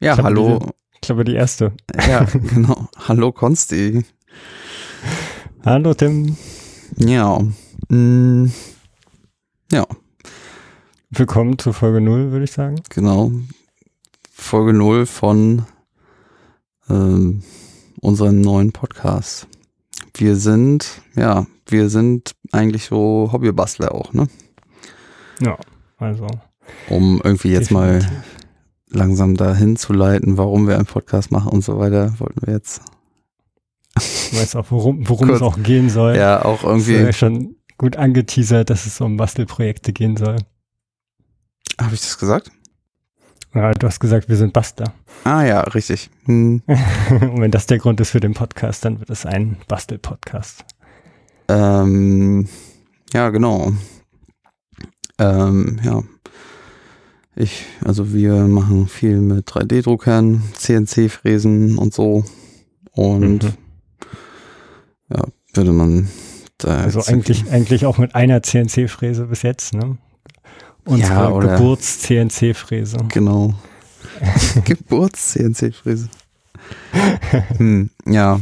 Ja, Ich hallo. diese- Ich glaube, die erste. Ja, genau. Hallo Konsti. Hallo Tim. Ja. Mm, ja, Willkommen zu Folge 0, würde ich sagen. genau. Folge 0 von ähm, unserem neuen Podcast. Wir sind, ja, wir sind eigentlich so Hobbybastler auch, ne? Ja, also. Um irgendwie jetzt mal definitiv. Langsam dahin zu leiten, warum wir einen Podcast machen und so weiter, wollten wir jetzt Du weißt auch, worum, worum es auch gehen soll. ja auch Das irgendwie. ja schon gut angeteasert, dass es um Bastelprojekte gehen soll. Habe ich das gesagt? Ja, du hast gesagt, wir sind Bastler. Ah ja, richtig. Hm. Und wenn das der Grund ist für den Podcast, dann wird es ein Bastel-Podcast. Ähm, ja, genau. Ähm, ja. Ich, also wir machen viel mit 3D-Druckern, CNC-Fräsen und so. Und Mhm. ja, würde man da Also eigentlich, eigentlich auch mit einer CNC-Fräse bis jetzt, ne? Unsere Ja, Geburts-CNC-Fräse. Genau. Geburts-CNC-Fräse. hm, ja.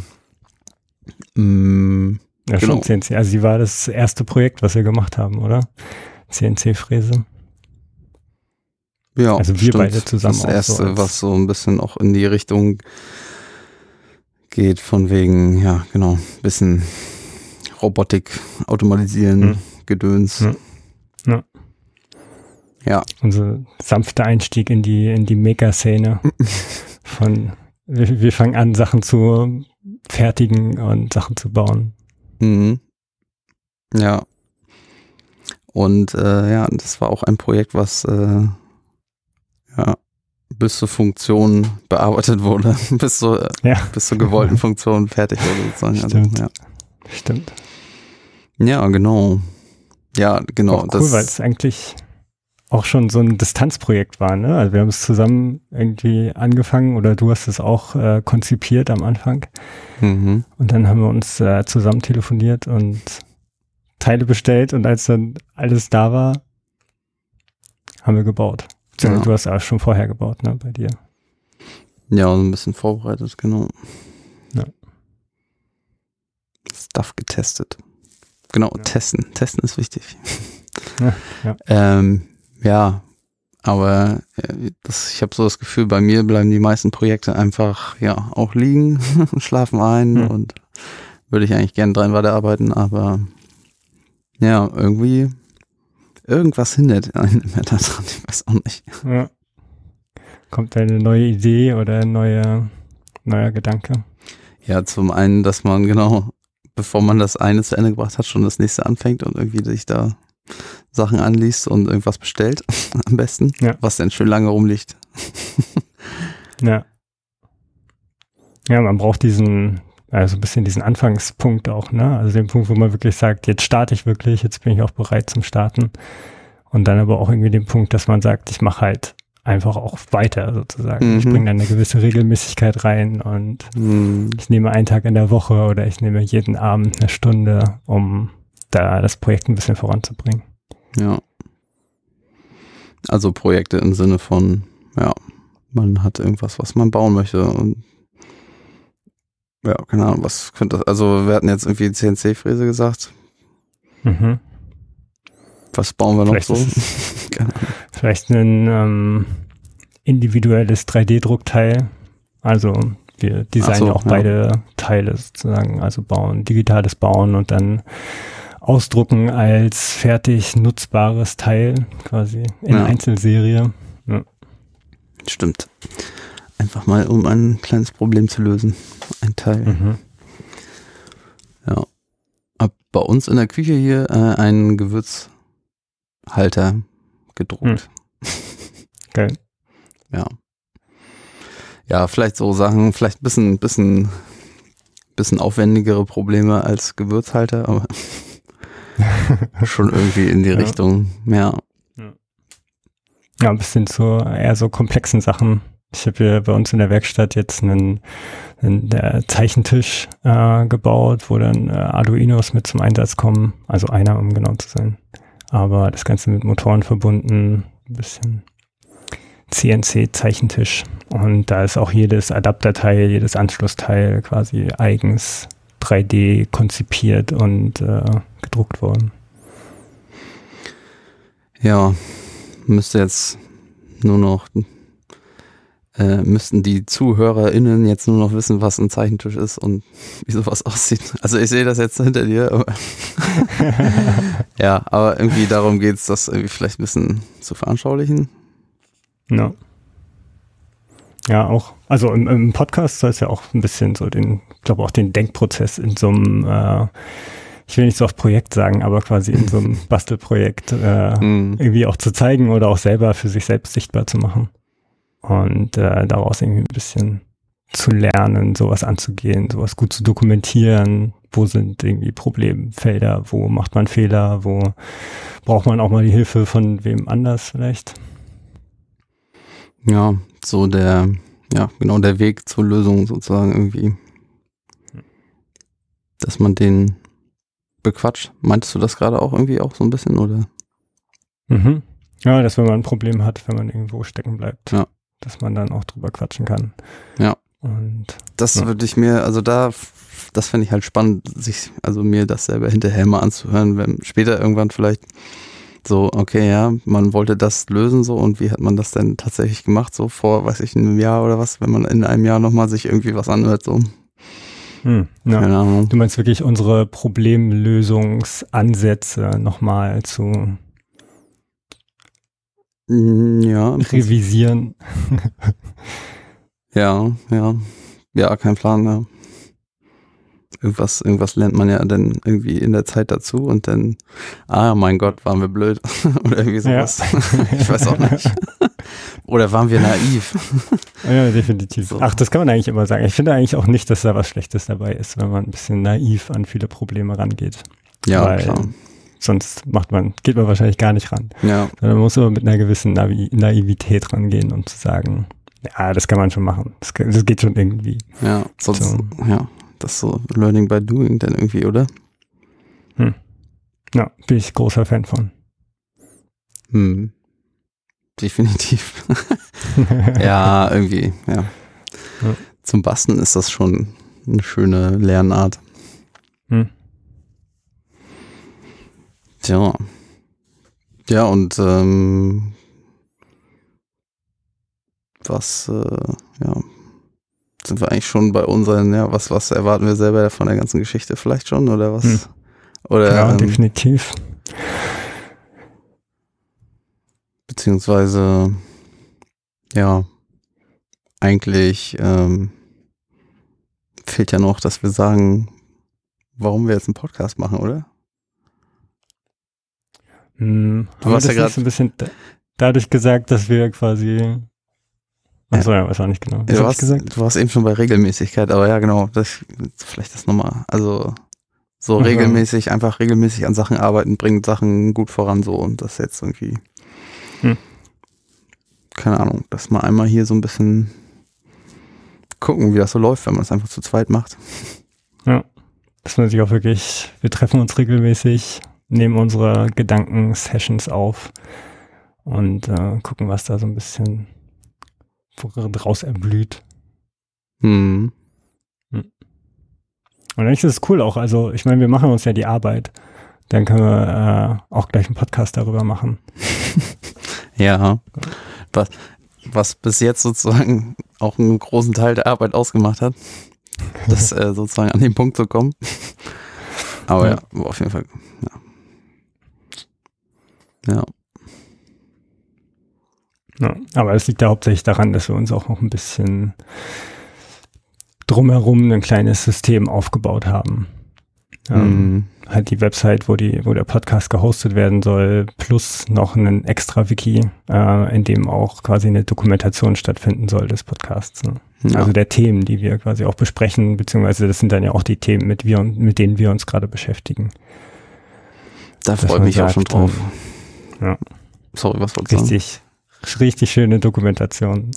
Hm, Ja, Genau. schon CNC. Also sie war das erste Projekt, was wir gemacht haben, oder? CNC-Fräse. Ja, Also wir beide zusammen Das so erste, als- was so ein bisschen auch in die Richtung geht, von wegen, ja, genau, bisschen Robotik, Automatisieren, Hm. Gedöns. Hm. Ja. Ja, Unser sanfter Einstieg in die, in die Maker-Szene. Von, wir, wir fangen an, Sachen zu fertigen und Sachen zu bauen. mhm. ja. Und äh, ja, das war auch ein Projekt, was äh, ja, bis zur Funktion bearbeitet wurde, bis zur, Ja, bis zur gewollten Funktion fertig wurde sozusagen. Stimmt. Also, stimmt. ja. ja, genau. Ja, genau. auch cool, weil es eigentlich auch schon so ein Distanzprojekt war, ne? Also wir haben es zusammen irgendwie angefangen oder du hast es auch äh, konzipiert am Anfang. mhm. Und dann haben wir uns äh, zusammen telefoniert und Teile bestellt und als dann alles da war, haben wir gebaut. Ja. Du hast auch schon vorher gebaut, ne, bei dir. Ja, so ein bisschen vorbereitet, genau. Ja. Stuff getestet. Genau, Ja. testen. Testen ist wichtig. Ja, ja. Ähm, ja, aber äh, das, ich habe so das Gefühl, bei mir bleiben die meisten Projekte einfach ja auch liegen, schlafen ein Hm. und würde ich eigentlich gerne dran weiterarbeiten, aber ja, irgendwie irgendwas hindert einen immer daran, ich weiß auch nicht. ja. Kommt eine neue Idee oder ein neuer, neuer Gedanke? Ja, zum einen, dass man genau, bevor man das eine zu Ende gebracht hat, schon das nächste anfängt und irgendwie sich da Sachen anliest und irgendwas bestellt, am besten, Ja. was dann schön lange rumliegt. Ja. Ja, man braucht diesen, also ein bisschen diesen Anfangspunkt auch, ne? Also den Punkt, wo man wirklich sagt, jetzt starte ich wirklich, jetzt bin ich auch bereit zum Starten. Und dann aber auch irgendwie den Punkt, dass man sagt, ich mache halt einfach auch weiter sozusagen. Ich Mhm. bringe dann eine gewisse Regelmäßigkeit rein und Hm, ich nehme einen Tag in der Woche oder ich nehme jeden Abend eine Stunde, um da das Projekt ein bisschen voranzubringen. ja. Also Projekte im Sinne von, ja, man hat irgendwas, was man bauen möchte und ja, keine Ahnung, was könnte das, also wir hatten jetzt irgendwie CNC-Fräse gesagt. Mhm. Was bauen wir noch Vielleicht so? ist. Vielleicht ein ähm, individuelles 3D-Druckteil. Also wir designen so, auch ja. beide Teile sozusagen, also bauen, digitales Bauen und dann ausdrucken als fertig nutzbares Teil quasi in Ja. Einzelserie. Stimmt. Einfach mal, um ein kleines Problem zu lösen. Ein Teil. Mhm. Ja. Hab bei uns in der Küche hier äh, einen Gewürzhalter gedruckt. Geil. Ja. Ja, vielleicht so Sachen, vielleicht ein bisschen, bisschen, bisschen aufwendigere Probleme als Gewürzhalter, aber schon irgendwie in die Ja. Richtung. Ja. Ja, ein bisschen zu eher so komplexen Sachen. Ich habe hier bei uns in der Werkstatt jetzt einen, einen Zeichentisch äh, gebaut, wo dann äh, Arduinos mit zum Einsatz kommen. Also einer, um genau zu sein. Aber das Ganze mit Motoren verbunden, ein bisschen CNC-Zeichentisch. Und da ist auch jedes Adapterteil, jedes Anschlussteil quasi eigens 3D konzipiert und äh, gedruckt worden. Ja, müsste jetzt nur noch, äh, müssten die ZuhörerInnen jetzt nur noch wissen, was ein Zeichentisch ist und wie sowas aussieht. Also ich sehe das jetzt hinter dir, aber ja, aber irgendwie darum geht es, das irgendwie vielleicht ein bisschen zu veranschaulichen. Ja. Ja, auch. Also im, im Podcast soll es ja auch ein bisschen so den, ich glaube auch den Denkprozess in so einem, äh, ich will nicht so auf Projekt sagen, aber quasi in so einem Bastelprojekt äh, mm. irgendwie auch zu zeigen oder auch selber für sich selbst sichtbar zu machen. Und äh, daraus irgendwie ein bisschen zu lernen, sowas anzugehen, sowas gut zu dokumentieren, wo sind irgendwie Problemfelder, wo macht man Fehler, wo braucht man auch mal die Hilfe von wem anders vielleicht. Ja, so der, ja, genau der Weg zur Lösung sozusagen irgendwie. Dass man den bequatscht. Meintest du das gerade auch irgendwie auch so ein bisschen, oder? Mhm. Ja, dass wenn man ein Problem hat, wenn man irgendwo stecken bleibt, ja. Dass man dann auch drüber quatschen kann. Ja. Und das ja. würde ich mir, also da, das fände ich halt spannend, sich, also mir das selber hinterher mal anzuhören, wenn später irgendwann vielleicht so, okay, ja, man wollte das lösen so und wie hat man das denn tatsächlich gemacht, so vor, weiß ich, einem Jahr oder was, wenn man in einem Jahr nochmal sich irgendwie was anhört, so. Hm, ja. Keine Ahnung. Du meinst wirklich unsere Problemlösungsansätze nochmal zu ja, revisieren. ja, ja. Ja, kein Plan, ja irgendwas, irgendwas lernt man ja dann irgendwie in der Zeit dazu und dann, ah mein Gott, waren wir blöd oder irgendwie sowas. Ja. ich weiß auch nicht. oder waren wir naiv? ja, definitiv. So. Ach, das kann man eigentlich immer sagen. Ich finde eigentlich auch nicht, dass da was Schlechtes dabei ist, wenn man ein bisschen naiv an viele Probleme rangeht. Ja, Weil klar. Sonst macht man, geht man wahrscheinlich gar nicht ran. Ja. Man muss aber mit einer gewissen Navi Naivität rangehen, um zu sagen, ja, das kann man schon machen. Das, das geht schon irgendwie. Ja, sonst, so. ja. Das ist so Learning by Doing dann irgendwie, oder? Hm. Ja, bin ich großer Fan von. Hm. Definitiv. ja, irgendwie, ja. ja. Zum Basteln ist das schon eine schöne Lernart. Tja. Ja, und ähm, was, äh, ja, sind wir eigentlich schon bei unseren, ja, was, was erwarten wir selber von der ganzen Geschichte vielleicht schon oder was? Hm. Oder, ja, ähm, definitiv. Beziehungsweise, ja, eigentlich ähm, fehlt ja noch, dass wir sagen, warum wir jetzt einen Podcast machen, oder? Hm, du hast ja gerade ein bisschen dadurch gesagt, dass wir quasi Achso, ja, weiß auch nicht genau. Du warst, du warst eben schon bei Regelmäßigkeit, aber ja, genau, das, vielleicht das nochmal. Also, so Aha. regelmäßig, einfach regelmäßig an Sachen arbeiten, bringt Sachen gut voran, so, und das jetzt irgendwie, hm. keine Ahnung, dass man einmal hier so ein bisschen gucken, wie das so läuft, wenn man es einfach zu zweit macht. Ja, dass man sich auch wirklich, wir treffen uns regelmäßig, nehmen unsere Gedankensessions auf und äh, gucken, was da so ein bisschen draus erblüht. Hm. hm. Und eigentlich ist es cool auch. Also, ich meine, wir machen uns ja die Arbeit. Dann können wir äh, auch gleich einen Podcast darüber machen. ja. Was, was bis jetzt sozusagen auch einen großen Teil der Arbeit ausgemacht hat, das äh, sozusagen an den Punkt zu kommen. Aber ja, ja auf jeden Fall. Ja. Ja. Ja, aber es liegt ja hauptsächlich daran, dass wir uns auch noch ein bisschen drumherum ein kleines System aufgebaut haben. Ähm, mhm. Halt die Website, wo die, wo der Podcast gehostet werden soll, plus noch ein extra Wiki, äh, in dem auch quasi eine Dokumentation stattfinden soll des Podcasts. Ne? Ja. Also der Themen, die wir quasi auch besprechen, beziehungsweise das sind dann ja auch die Themen, mit, wir, mit denen wir uns gerade beschäftigen. Da freue ich mich sagt, auch schon drauf. Ähm, ja. Sorry, was wolltest du sagen? Richtig, richtig schöne Dokumentation.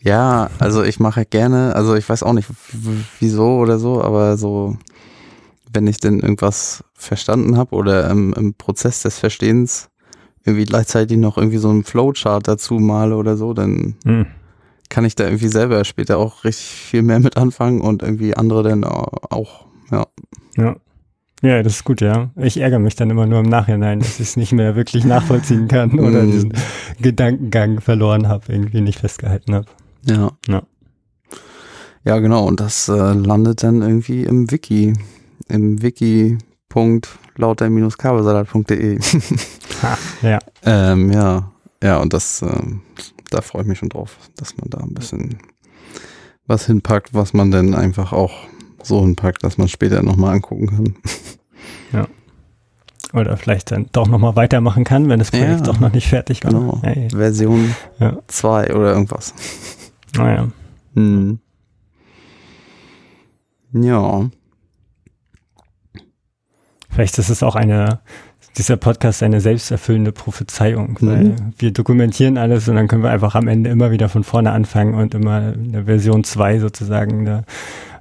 Ja, also ich mache gerne, also ich weiß auch nicht wieso oder so, aber so, wenn ich denn irgendwas verstanden habe oder im, im, Prozess des Verstehens irgendwie gleichzeitig noch irgendwie so einen Flowchart dazu male oder so, dann hm. kann ich da irgendwie selber später auch richtig viel mehr mit anfangen und irgendwie andere dann auch, ja. Ja. Ja, das ist gut, ja. Ich ärgere mich dann immer nur im Nachhinein, dass ich es nicht mehr wirklich nachvollziehen kann oder hm. diesen Gedankengang verloren habe, irgendwie nicht festgehalten habe. Ja. ja. Ja, genau. Und das äh, landet dann irgendwie im Wiki. Im wiki.lauter-kabelsalat.de. ja. Ähm, ja. Ja, und das, äh, da freue ich mich schon drauf, dass man da ein bisschen was hinpackt, was man dann einfach auch so hinpackt, dass man später nochmal angucken kann. Ja. Oder vielleicht dann doch nochmal weitermachen kann, wenn das Projekt ja, doch noch nicht fertig war. Genau. Hey. Version 2 ja. oder irgendwas. Naja. Hm. Ja. Vielleicht ist es auch eine, dieser Podcast eine selbsterfüllende Prophezeiung, mhm. weil wir dokumentieren alles und dann können wir einfach am Ende immer wieder von vorne anfangen und immer eine Version 2 sozusagen eine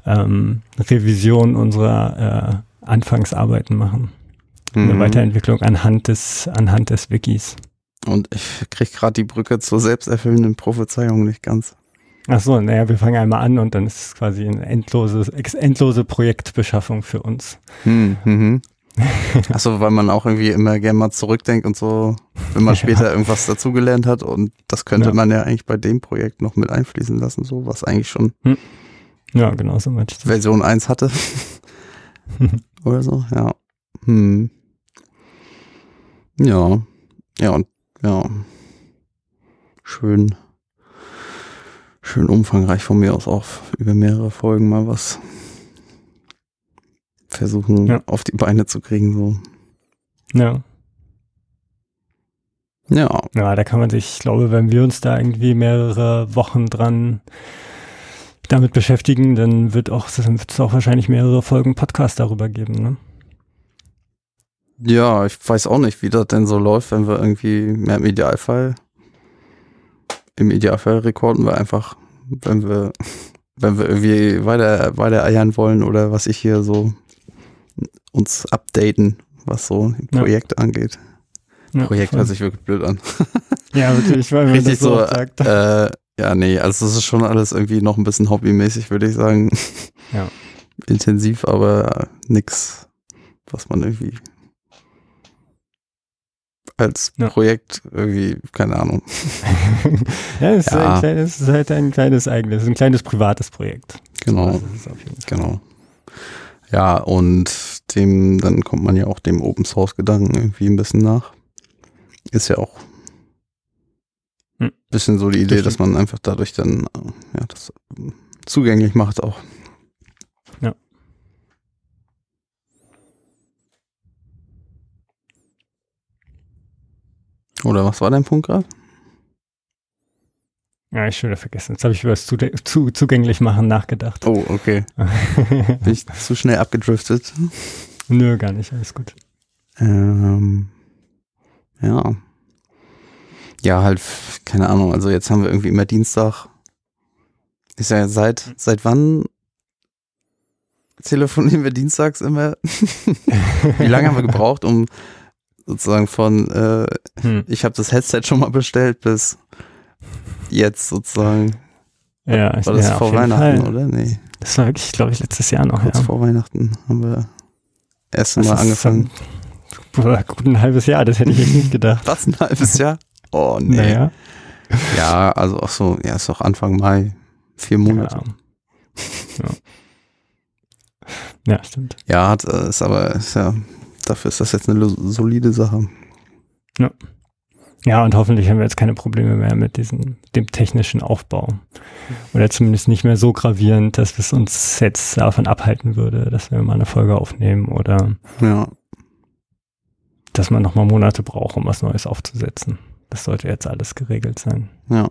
ähm, Revision unserer äh, Anfangsarbeiten machen. Mhm. Eine Weiterentwicklung anhand des, anhand des Wikis. Und ich kriege gerade die Brücke zur selbsterfüllenden Prophezeiung nicht ganz. Ach so, naja, wir fangen einmal an und dann ist es quasi eine endlose, endlose Projektbeschaffung für uns. Hm, mhm. Achso, weil man auch irgendwie immer gerne mal zurückdenkt und so, wenn man später ja. irgendwas dazugelernt hat und das könnte ja. man ja eigentlich bei dem Projekt noch mit einfließen lassen, so was eigentlich schon hm. Ja, genau so ich Version 1 hatte. Oder so, ja. Hm. Ja. Ja, und ja. Schön schön umfangreich von mir aus auch über mehrere Folgen mal was versuchen ja. auf die Beine zu kriegen. So. Ja. Ja. Ja, da kann man sich, ich glaube, wenn wir uns da irgendwie mehrere Wochen dran damit beschäftigen, dann wird auch, wird es auch wahrscheinlich mehrere Folgen Podcast darüber geben, ne? Ja, ich weiß auch nicht, wie das denn so läuft, wenn wir irgendwie mehr im Idealfall im Idealfall rekorden wir einfach, wenn wir, wenn wir irgendwie weiter, weiter eiern wollen oder was ich hier so uns updaten, was so ein Projekt ja. angeht. Ja, Projekt voll. hört sich wirklich blöd an. Ja, wirklich, weil man Richtig das so, so sagt. Äh, ja, nee, also das ist schon alles irgendwie noch ein bisschen hobbymäßig, würde ich sagen. Ja. Intensiv, aber nix, was man irgendwie als ja. Projekt irgendwie, keine Ahnung. ja, es ist, ja. Ein kleines, ist halt ein kleines eigenes, ein kleines privates Projekt. Genau. genau. Ja, und dem, dann kommt man ja auch dem Open Source Gedanken irgendwie ein bisschen nach. Ist ja auch hm. bisschen so die Idee, dass man einfach dadurch dann, ja, das zugänglich macht auch. Ja. Oder was war dein Punkt gerade? Ja, ich schon wieder vergessen. Jetzt habe ich über das zu, zugänglich machen nachgedacht. Oh, okay. Bin ich zu schnell abgedriftet? Nö, gar nicht. Alles gut. Ähm, ja. Ja, halt, keine Ahnung. Also jetzt haben wir irgendwie immer Dienstag. Ist ja seit, seit wann telefonieren wir dienstags immer? Wie lange haben wir gebraucht, um sozusagen von äh, hm. ich habe das Headset schon mal bestellt bis jetzt sozusagen. Ja, war das ja, vor Weihnachten, Fall. oder? Nee. Das war wirklich, glaube ich, letztes Jahr noch. Kurz ja. vor Weihnachten haben wir erst mal angefangen. Boah, gut ein halbes Jahr, das hätte ich nicht gedacht. Was, ein halbes Jahr? Oh, nee. Naja. Ja, also auch so, ja, ist doch Anfang Mai, vier Monate. Ja, ja. ja stimmt. Ja, hat, äh, ist aber, ist ja dafür ist das jetzt eine solide Sache. Ja. Ja, und hoffentlich haben wir jetzt keine Probleme mehr mit diesem, dem technischen Aufbau. Oder zumindest nicht mehr so gravierend, dass es uns jetzt davon abhalten würde, dass wir mal eine Folge aufnehmen oder ja. dass man nochmal Monate braucht, um was Neues aufzusetzen. Das sollte jetzt alles geregelt sein. Ja.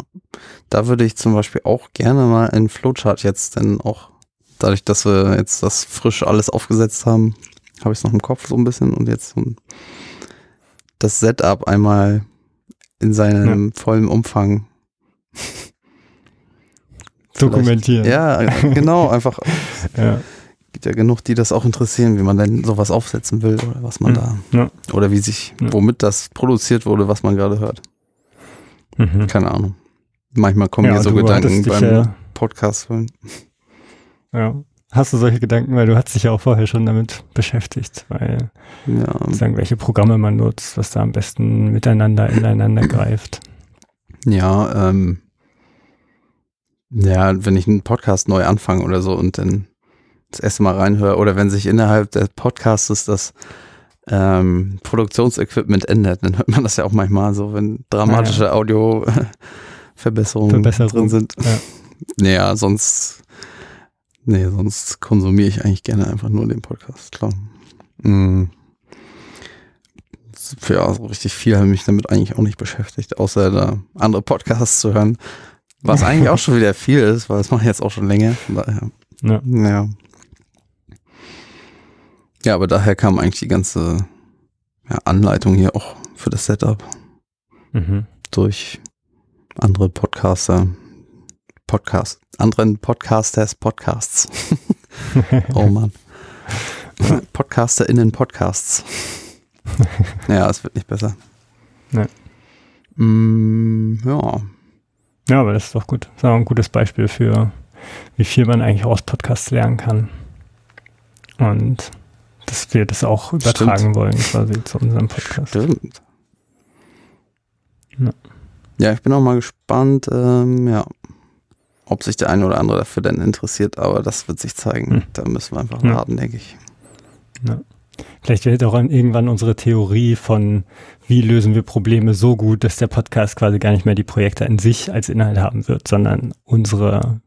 Da würde ich zum Beispiel auch gerne mal einen Flowchart jetzt, denn auch dadurch, dass wir jetzt das frisch alles aufgesetzt haben, habe ich es noch im Kopf so ein bisschen und jetzt das Setup einmal in seinem ja. vollen Umfang dokumentieren. Ja, genau, einfach. ja. gibt ja genug, die das auch interessieren, wie man denn sowas aufsetzen will oder was man Mhm. da Ja. oder wie sich, womit das produziert wurde, was man gerade hört. Mhm. Keine Ahnung. Manchmal kommen Ja, mir so Gedanken beim ja- Podcast. Ja. Hast du solche Gedanken, weil du hast dich ja auch vorher schon damit beschäftigt, weil Ja, sagen, welche Programme man nutzt, was da am besten miteinander ineinander greift. ja, ähm, ja, wenn ich einen Podcast neu anfange oder so und dann das erste Mal reinhöre oder wenn sich innerhalb des Podcasts das ähm, Produktionsequipment ändert, dann hört man das ja auch manchmal so, wenn dramatische Audio-Verbesserungen Verbesserung, drin sind. ja. Naja, sonst, nee, sonst konsumiere ich eigentlich gerne einfach nur den Podcast, klar. Mm. Ja, so richtig viel habe ich mich damit eigentlich auch nicht beschäftigt, außer da andere Podcasts zu hören. Was eigentlich auch schon wieder viel ist, weil das mache ich jetzt auch schon länger. Von daher, Ja. ja. Ja, aber daher kam eigentlich die ganze ja, Anleitung hier auch für das Setup Mhm. durch andere Podcaster, Podcast, anderen Podcasters, Podcasts. oh Mann. PodcasterInnen Podcasts. ja, es wird nicht besser. Nee. Mm, ja. Ja, aber das ist doch gut. Das ist auch ein gutes Beispiel für, wie viel man eigentlich aus Podcasts lernen kann. Und dass wir das auch übertragen Stimmt. wollen, quasi zu unserem Podcast. Stimmt. Ja. Ja, ich bin auch mal gespannt, ähm, ja, ob sich der eine oder andere dafür denn interessiert, aber das wird sich zeigen. Hm. Da müssen wir einfach Ja. warten, denke ich. Vielleicht wird auch irgendwann unsere Theorie von, wie lösen wir Probleme so gut, dass der Podcast quasi gar nicht mehr die Projekte an sich als Inhalt haben wird, sondern unsere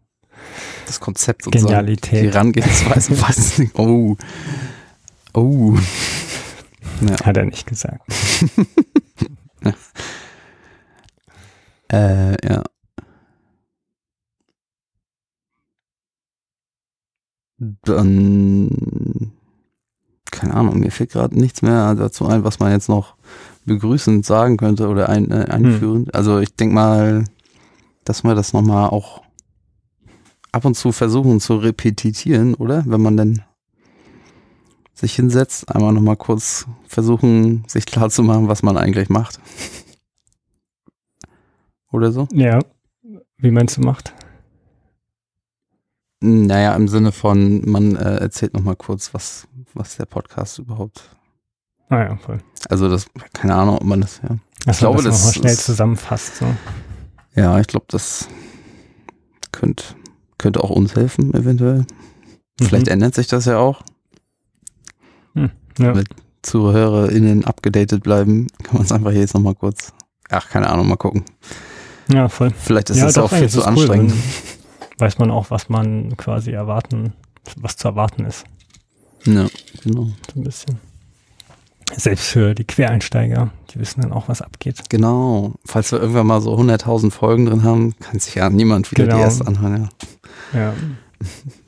Das Konzept sozusagen. Genialität. Die Herangehensweise. Oh. Oh. Ja. Hat er nicht gesagt. Äh, ja. Dann, keine Ahnung, mir fällt gerade nichts mehr dazu ein, was man jetzt noch begrüßend sagen könnte oder ein, äh, einführend. Also ich denke mal, dass wir das nochmal auch ab und zu versuchen zu repetitieren, oder? Wenn man dann sich hinsetzt, einmal nochmal kurz versuchen, sich klar zu machen, was man eigentlich macht. Oder so? Ja, wie meinst du macht? Naja, im Sinne von, man äh, erzählt nochmal kurz, was, was der Podcast überhaupt. Ah ja, voll. Also das, keine Ahnung, ob man das, ja. Dass glaube, man das das schnell ist- zusammenfasst. So. Ja, ich glaube, das könnte, könnte auch uns helfen, eventuell. Vielleicht Mhm. ändert sich das ja auch. Ja. mit- ZuhörerInnen abgedatet bleiben, kann man es einfach jetzt nochmal kurz. Ach, keine Ahnung, mal gucken. ja, voll. Vielleicht ist Ja, das doch, auch viel zu es cool, anstrengend. Weiß man auch, was man quasi erwarten, was zu erwarten ist. ja, genau. So ein bisschen. Selbst für die Quereinsteiger, die wissen dann auch, was abgeht. Genau. Falls wir irgendwann mal so 100.000 Folgen drin haben, kann sich ja niemand wieder Genau. die erste anhören. Ja. Ja.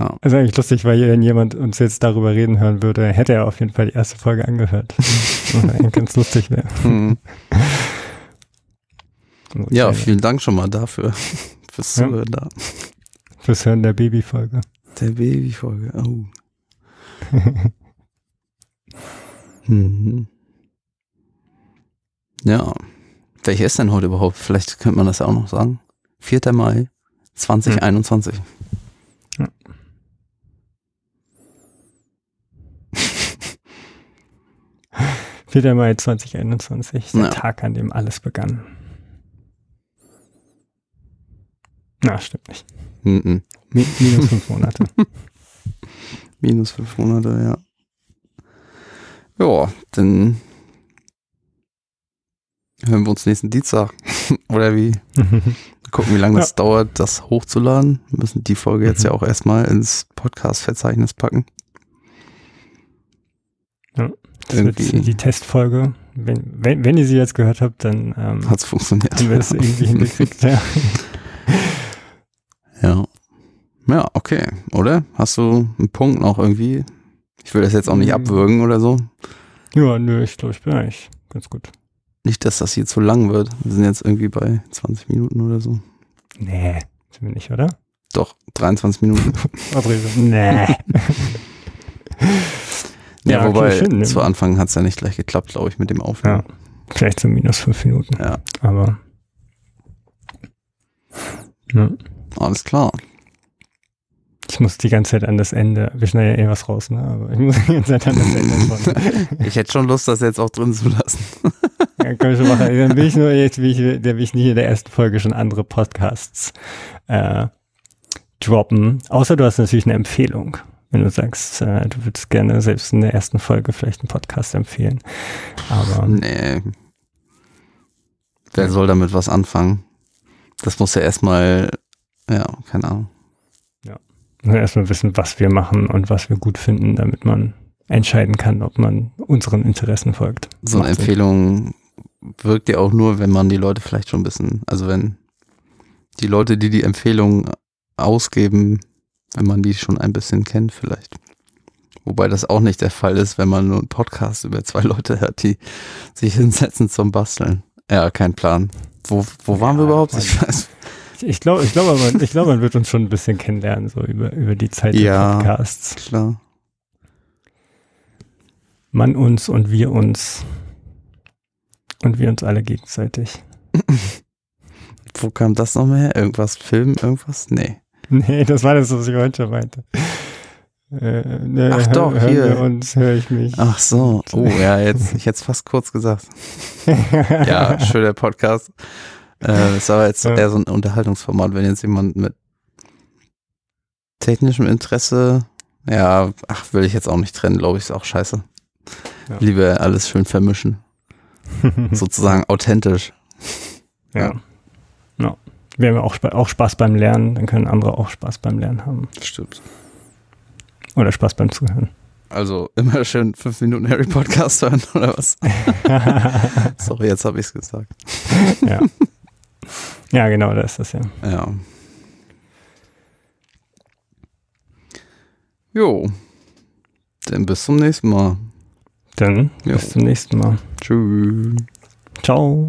Ja. Also eigentlich lustig, weil wenn jemand uns jetzt darüber reden hören würde, hätte er auf jeden Fall die erste Folge angehört. Ganz lustig wäre. Hm. Ja, Okay. vielen Dank schon mal dafür. Fürs Ja. Zuhören da. Fürs Hören der Babyfolge. Der Babyfolge. Oh. mhm. Ja. Welche ist denn heute überhaupt? Vielleicht könnte man das ja auch noch sagen. 4. Mai 2021. Ja. 4. Mai 2021, der Ja. Tag, an dem alles begann. Na, stimmt nicht. Mhm. Mi minus fünf Monate. Minus fünf Monate, ja. Ja, dann hören wir uns nächsten Dienstag. Oder wie? Gucken, wie lange das dauert, das hochzuladen. Wir müssen die Folge jetzt ja auch erstmal ins Podcast-Verzeichnis packen. Das wird Irgendwie. die Testfolge. Wenn, wenn, wenn ihr sie jetzt gehört habt, dann ähm, Hat's funktioniert. haben wir das irgendwie hingekriegt. Ja. Ja. Ja, okay. Oder? Hast du einen Punkt noch irgendwie? Ich will das jetzt auch nicht Mm. abwürgen oder so. ja, nö, ich glaube, ich bin eigentlich ganz gut. Nicht, dass das hier zu lang wird. Wir sind jetzt irgendwie bei 20 Minuten oder so. Nee, sind wir nicht, oder? Doch, 23 Minuten. nee. Ja, Ja, wobei schön, ne? zu Anfang hat es ja nicht gleich geklappt, glaube ich, mit dem Aufnehmen. Ja. Vielleicht so minus fünf Minuten. Ja, Aber. Ja. alles klar. Ich muss die ganze Zeit an das Ende. Wir schneiden ja eh was raus, ne? Aber ich muss die ganze Zeit an das Ende von. Ich hätte schon Lust, das jetzt auch drin zu lassen. Ja, kann ich schon machen. Dann will ich nur jetzt, will ich, der will ich nicht in der ersten Folge schon andere Podcasts äh, droppen. Außer du hast natürlich eine Empfehlung. Wenn du sagst, äh, du würdest gerne selbst in der ersten Folge vielleicht einen Podcast empfehlen. Aber Nee. Wer soll damit was anfangen? Das muss ja erstmal, ja, keine Ahnung. nur erstmal wissen, was wir machen und was wir gut finden, damit man entscheiden kann, ob man unseren Interessen folgt. So eine Macht Sinn. Empfehlung wirkt ja auch nur, wenn man die Leute vielleicht schon ein bisschen, also wenn die Leute, die die Empfehlung ausgeben, wenn man die schon ein bisschen kennt vielleicht. Wobei das auch nicht der Fall ist, wenn man nur einen Podcast über zwei Leute hört, die sich hinsetzen zum Basteln. Ja, kein Plan. Wo, wo waren wir Ja, überhaupt? Mann. Ich weiß. Ich glaube, ich glaube, man, ich glaube, man wird uns schon ein bisschen kennenlernen, so über, über die Zeit Ja. der Podcasts. Klar. Man uns und wir uns. Und wir uns alle gegenseitig. Wo kam das nochmal her? Irgendwas Film, irgendwas? Nee. Nee, das war das, was ich heute schon meinte. Äh, ne, Ach doch, hören hier. uns, höre ich mich. Ach so. Oh ja, jetzt, ich hätte es fast kurz gesagt. Ja, schöner Podcast. Äh, ist aber jetzt eher so ein Unterhaltungsformat, wenn jetzt jemand mit technischem Interesse, ja, ach, will ich jetzt auch nicht trennen, glaube ich, ist auch scheiße. Ja. Lieber alles schön vermischen. Sozusagen authentisch. ja. ja. Wir haben ja auch, auch Spaß beim Lernen, dann können andere auch Spaß beim Lernen haben. Stimmt. Oder Spaß beim Zuhören. Also immer schön fünf Minuten Harry Podcast hören, oder was? Sorry, jetzt habe ich es gesagt. ja. ja, genau, da ist das ja. Ja. Jo. Dann bis zum nächsten Mal. Dann Jo. bis zum nächsten Mal. Tschüss. Ciao.